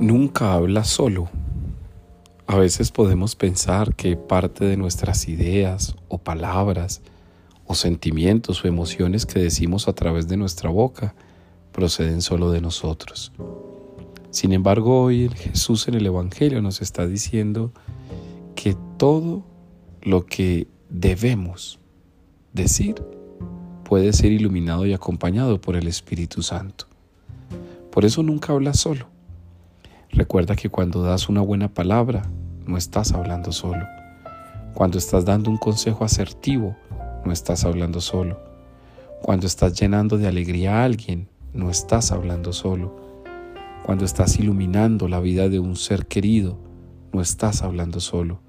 Nunca habla solo. A veces podemos pensar que parte de nuestras ideas o palabras o sentimientos o emociones que decimos a través de nuestra boca proceden solo de nosotros. Sin embargo, hoy Jesús en el Evangelio nos está diciendo que todo lo que debemos decir puede ser iluminado y acompañado por el Espíritu Santo. Por eso nunca habla solo Recuerda que cuando das una buena palabra, no estás hablando solo. Cuando estás dando un consejo asertivo, no estás hablando solo. Cuando estás llenando de alegría a alguien, no estás hablando solo. Cuando estás iluminando la vida de un ser querido, no estás hablando solo.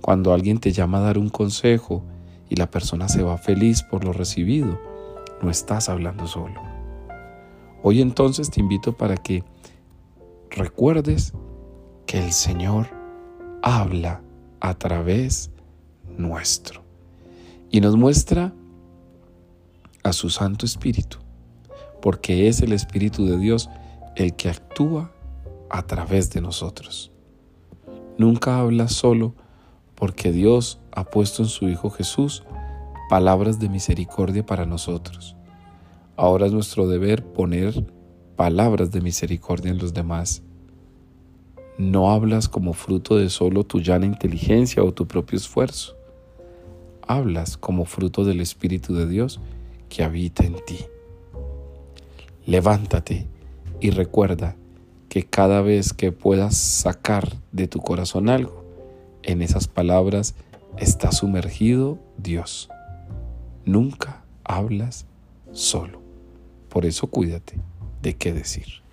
Cuando alguien te llama a dar un consejo y la persona se va feliz por lo recibido, no estás hablando solo. Hoy entonces te invito para que recuerdes que el Señor habla a través nuestro y nos muestra a su Santo Espíritu, porque es el Espíritu de Dios el que actúa a través de nosotros. Nunca habla solo porque Dios ha puesto en su Hijo Jesús palabras de misericordia para nosotros. Ahora es nuestro deber poner palabras de misericordia en los demás. No hablas como fruto de solo tu llana inteligencia o tu propio esfuerzo. Hablas como fruto del Espíritu de Dios que habita en ti. Levántate y recuerda que cada vez que puedas sacar de tu corazón algo, en esas palabras está sumergido Dios. Nunca hablas solo. Por eso cuídate de qué decir.